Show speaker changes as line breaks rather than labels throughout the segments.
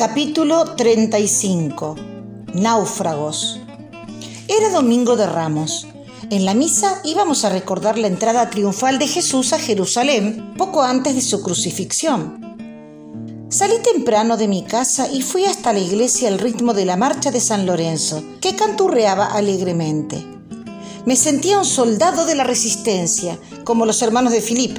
Capítulo 35. Náufragos. Era domingo de Ramos. En la misa íbamos a recordar la entrada triunfal de Jesús a Jerusalén poco antes de su crucifixión. Salí temprano de mi casa y fui hasta la iglesia al ritmo de la marcha de San Lorenzo, que canturreaba alegremente. Me sentía un soldado de la resistencia, como los hermanos de Filip,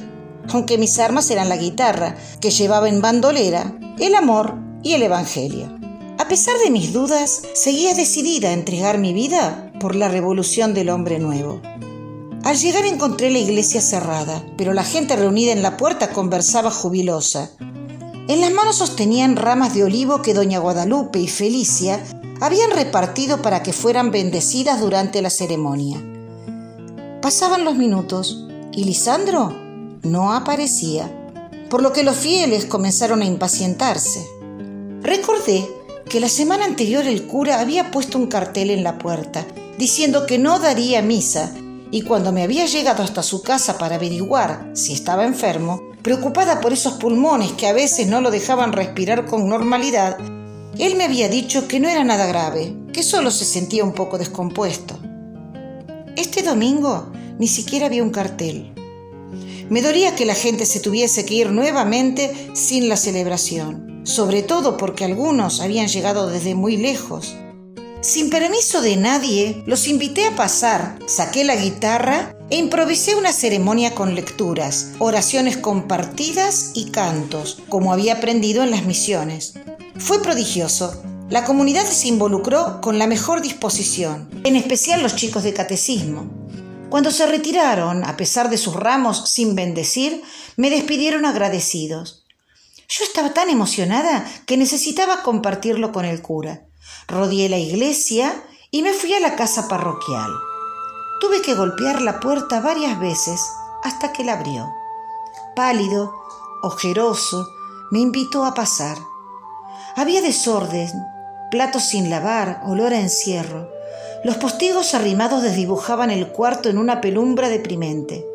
aunque mis armas eran la guitarra, que llevaba en bandolera, el amor y el Evangelio. A pesar de mis dudas, seguía decidida a entregar mi vida por la revolución del hombre nuevo. Al llegar encontré la iglesia cerrada, pero la gente reunida en la puerta conversaba jubilosa. En las manos sostenían ramas de olivo que doña Guadalupe y Felicia habían repartido para que fueran bendecidas durante la ceremonia. Pasaban los minutos y Lisandro no aparecía, por lo que los fieles comenzaron a impacientarse. Que la semana anterior el cura había puesto un cartel en la puerta diciendo que no daría misa y cuando me había llegado hasta su casa para averiguar si estaba enfermo, preocupada por esos pulmones que a veces no lo dejaban respirar con normalidad, él me había dicho que no era nada grave, que solo se sentía un poco descompuesto. Este domingo ni siquiera había un cartel. Me dolía que la gente se tuviese que ir nuevamente sin la celebración sobre todo porque algunos habían llegado desde muy lejos. Sin permiso de nadie, los invité a pasar, saqué la guitarra e improvisé una ceremonia con lecturas, oraciones compartidas y cantos, como había aprendido en las misiones. Fue prodigioso. La comunidad se involucró con la mejor disposición, en especial los chicos de catecismo. Cuando se retiraron, a pesar de sus ramos sin bendecir, me despidieron agradecidos. Yo estaba tan emocionada que necesitaba compartirlo con el cura. Rodeé la iglesia y me fui a la casa parroquial. Tuve que golpear la puerta varias veces hasta que la abrió. Pálido, ojeroso, me invitó a pasar. Había desorden, platos sin lavar, olor a encierro. Los postigos arrimados desdibujaban el cuarto en una penumbra deprimente.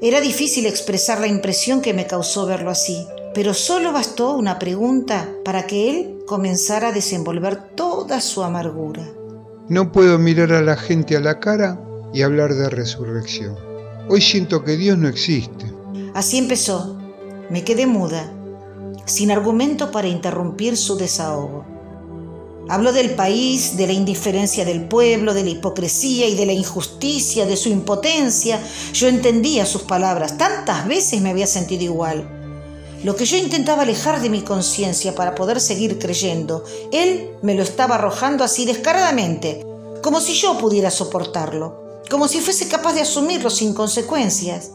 Era difícil expresar la impresión que me causó verlo así pero solo bastó una pregunta para que él comenzara a desenvolver toda su amargura.
No puedo mirar a la gente a la cara y hablar de resurrección. Hoy siento que Dios no existe.
Así empezó. Me quedé muda, sin argumento para interrumpir su desahogo. Habló del país, de la indiferencia del pueblo, de la hipocresía y de la injusticia, de su impotencia. Yo entendía sus palabras. Tantas veces me había sentido igual. Lo que yo intentaba alejar de mi conciencia para poder seguir creyendo, él me lo estaba arrojando así descaradamente, como si yo pudiera soportarlo, como si fuese capaz de asumirlo sin consecuencias.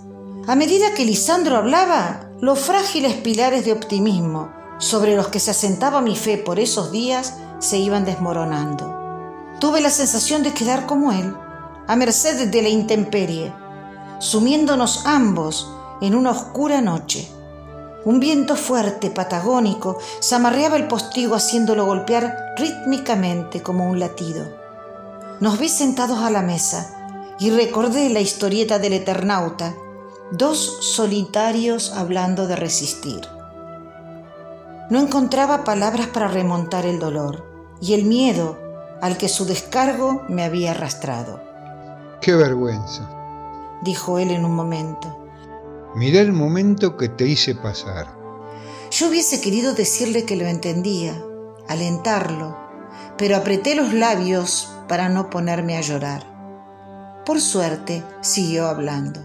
A medida que Lisandro hablaba, los frágiles pilares de optimismo sobre los que se asentaba mi fe por esos días se iban desmoronando. Tuve la sensación de quedar como él, a merced de la intemperie, sumiéndonos ambos en una oscura noche. Un viento fuerte, patagónico, zamarreaba el postigo haciéndolo golpear rítmicamente como un latido. Nos vi sentados a la mesa y recordé la historieta del Eternauta, dos solitarios hablando de resistir. No encontraba palabras para remontar el dolor y el miedo al que su descargo me había arrastrado.
¡Qué vergüenza!
dijo él en un momento.
Mirá el momento que te hice pasar.
Yo hubiese querido decirle que lo entendía, alentarlo, pero apreté los labios para no ponerme a llorar. Por suerte, siguió hablando.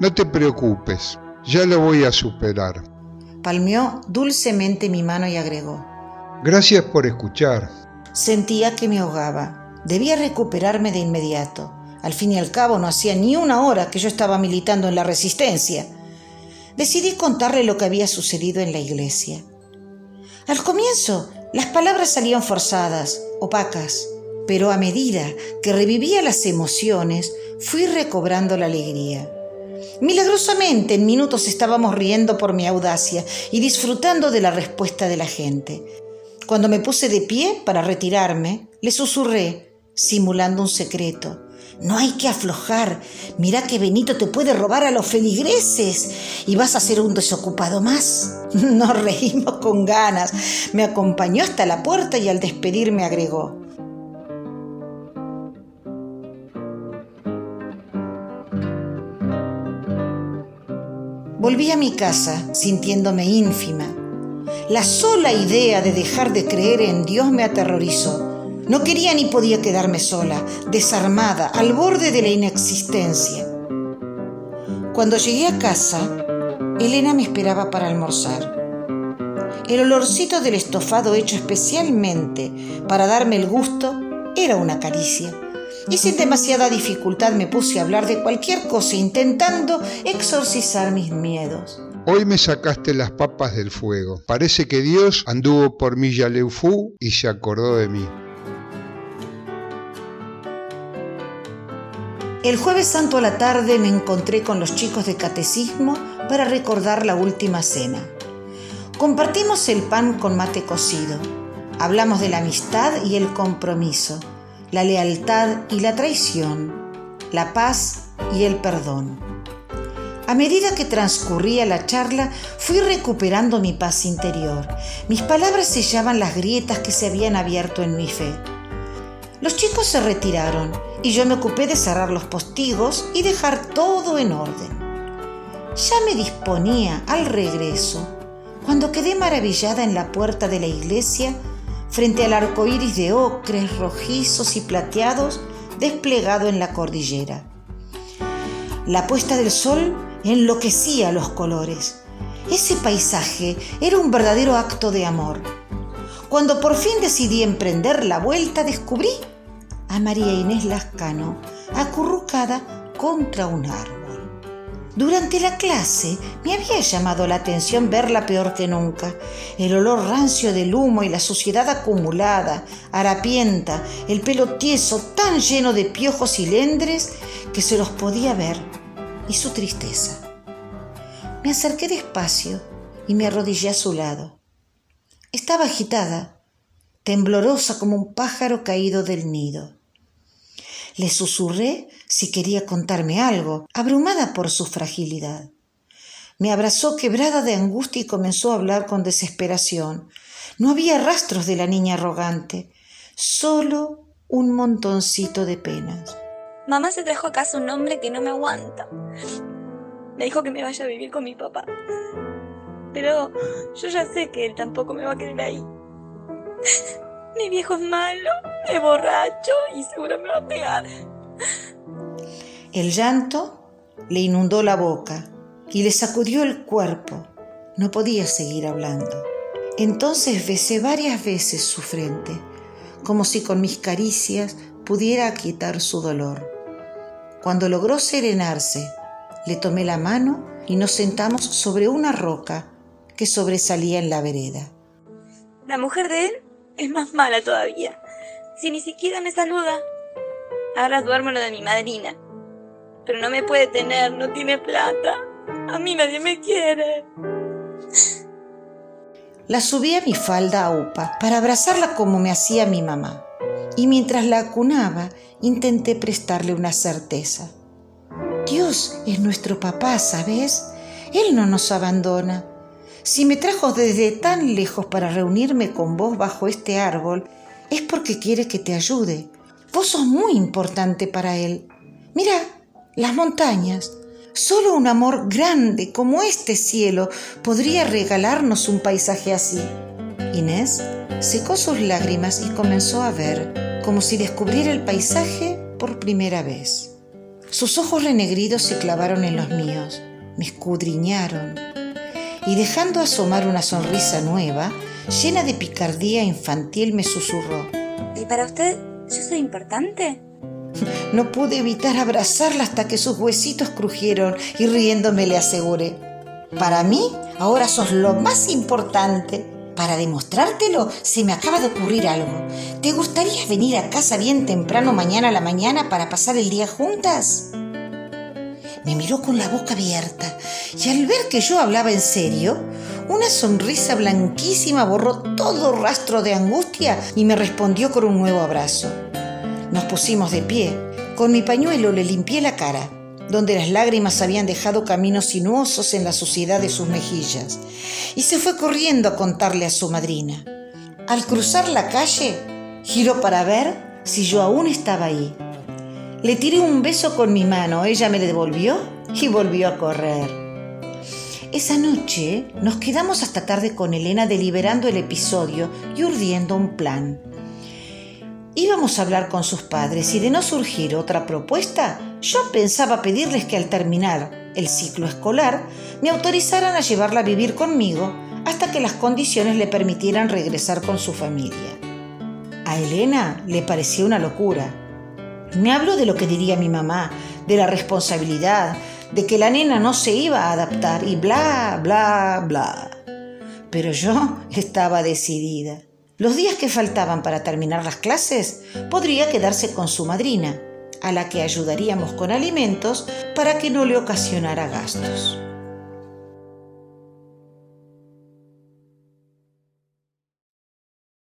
No te preocupes, ya lo voy a superar.
Palmeó dulcemente mi mano y agregó.
Gracias por escuchar.
Sentía que me ahogaba. Debía recuperarme de inmediato. Al fin y al cabo no hacía ni una hora que yo estaba militando en la resistencia decidí contarle lo que había sucedido en la iglesia. Al comienzo, las palabras salían forzadas, opacas, pero a medida que revivía las emociones, fui recobrando la alegría. Milagrosamente, en minutos estábamos riendo por mi audacia y disfrutando de la respuesta de la gente. Cuando me puse de pie para retirarme, le susurré, simulando un secreto. No hay que aflojar. Mira que Benito te puede robar a los feligreses y vas a ser un desocupado más. Nos reímos con ganas. Me acompañó hasta la puerta y al despedirme agregó. Volví a mi casa sintiéndome ínfima. La sola idea de dejar de creer en Dios me aterrorizó. No quería ni podía quedarme sola, desarmada, al borde de la inexistencia. Cuando llegué a casa, Elena me esperaba para almorzar. El olorcito del estofado hecho especialmente para darme el gusto era una caricia. Y sin demasiada dificultad me puse a hablar de cualquier cosa intentando exorcizar mis miedos.
Hoy me sacaste las papas del fuego. Parece que Dios anduvo por mi Yaleufú y se acordó de mí.
El jueves santo a la tarde me encontré con los chicos de catecismo para recordar la última cena. Compartimos el pan con mate cocido. Hablamos de la amistad y el compromiso, la lealtad y la traición, la paz y el perdón. A medida que transcurría la charla, fui recuperando mi paz interior. Mis palabras sellaban las grietas que se habían abierto en mi fe. Los chicos se retiraron y yo me ocupé de cerrar los postigos y dejar todo en orden. Ya me disponía al regreso cuando quedé maravillada en la puerta de la iglesia frente al arco iris de ocres, rojizos y plateados desplegado en la cordillera. La puesta del sol enloquecía los colores. Ese paisaje era un verdadero acto de amor. Cuando por fin decidí emprender la vuelta, descubrí a María Inés Lascano acurrucada contra un árbol. Durante la clase me había llamado la atención verla peor que nunca. El olor rancio del humo y la suciedad acumulada, harapienta, el pelo tieso tan lleno de piojos y lendres que se los podía ver, y su tristeza. Me acerqué despacio y me arrodillé a su lado. Estaba agitada, temblorosa como un pájaro caído del nido. Le susurré si quería contarme algo, abrumada por su fragilidad. Me abrazó quebrada de angustia y comenzó a hablar con desesperación. No había rastros de la niña arrogante, solo un montoncito de penas.
Mamá se trajo a casa un hombre que no me aguanta. Me dijo que me vaya a vivir con mi papá. Pero yo ya sé que él tampoco me va a querer ahí. Mi viejo es malo, es borracho y seguro me va a pegar.
El llanto le inundó la boca y le sacudió el cuerpo. No podía seguir hablando. Entonces besé varias veces su frente, como si con mis caricias pudiera quitar su dolor. Cuando logró serenarse, le tomé la mano y nos sentamos sobre una roca que sobresalía en la vereda.
La mujer de él es más mala todavía. Si ni siquiera me saluda. Ahora duermo lo de mi madrina. Pero no me puede tener, no tiene plata. A mí nadie me quiere.
La subí a mi falda a upa para abrazarla como me hacía mi mamá. Y mientras la acunaba, intenté prestarle una certeza. Dios es nuestro papá, ¿sabes? Él no nos abandona. Si me trajo desde tan lejos para reunirme con vos bajo este árbol, es porque quiere que te ayude. Vos sos muy importante para él. Mira, las montañas. Solo un amor grande como este cielo podría regalarnos un paisaje así. Inés secó sus lágrimas y comenzó a ver, como si descubriera el paisaje por primera vez. Sus ojos renegridos se clavaron en los míos, me escudriñaron, y dejando asomar una sonrisa nueva, llena de picardía infantil, me susurró.
¿Y para usted yo soy importante?
No pude evitar abrazarla hasta que sus huesitos crujieron y riéndome le aseguré. Para mí, ahora sos lo más importante. Para demostrártelo, se me acaba de ocurrir algo. ¿Te gustaría venir a casa bien temprano mañana a la mañana para pasar el día juntas? Me miró con la boca abierta y al ver que yo hablaba en serio, una sonrisa blanquísima borró todo rastro de angustia y me respondió con un nuevo abrazo. Nos pusimos de pie, Con mi pañuelo le limpié la cara, donde las lágrimas habían dejado caminos sinuosos en la suciedad de sus mejillas, y se fue corriendo a contarle a su madrina. Al cruzar la calle, giró para ver si yo aún estaba ahí. Le tiré un beso con mi mano, ella me le devolvió y volvió a correr. Esa noche nos quedamos hasta tarde con Elena deliberando el episodio y urdiendo un plan. Íbamos a hablar con sus padres y de no surgir otra propuesta, yo pensaba pedirles que al terminar el ciclo escolar me autorizaran a llevarla a vivir conmigo hasta que las condiciones le permitieran regresar con su familia. A Elena le parecía una locura. Me habló de lo que diría mi mamá, de la responsabilidad, de que la nena no se iba a adaptar y bla, bla, bla. Pero yo estaba decidida. Los días que faltaban para terminar las clases, podría quedarse con su madrina, a la que ayudaríamos con alimentos para que no le ocasionara gastos.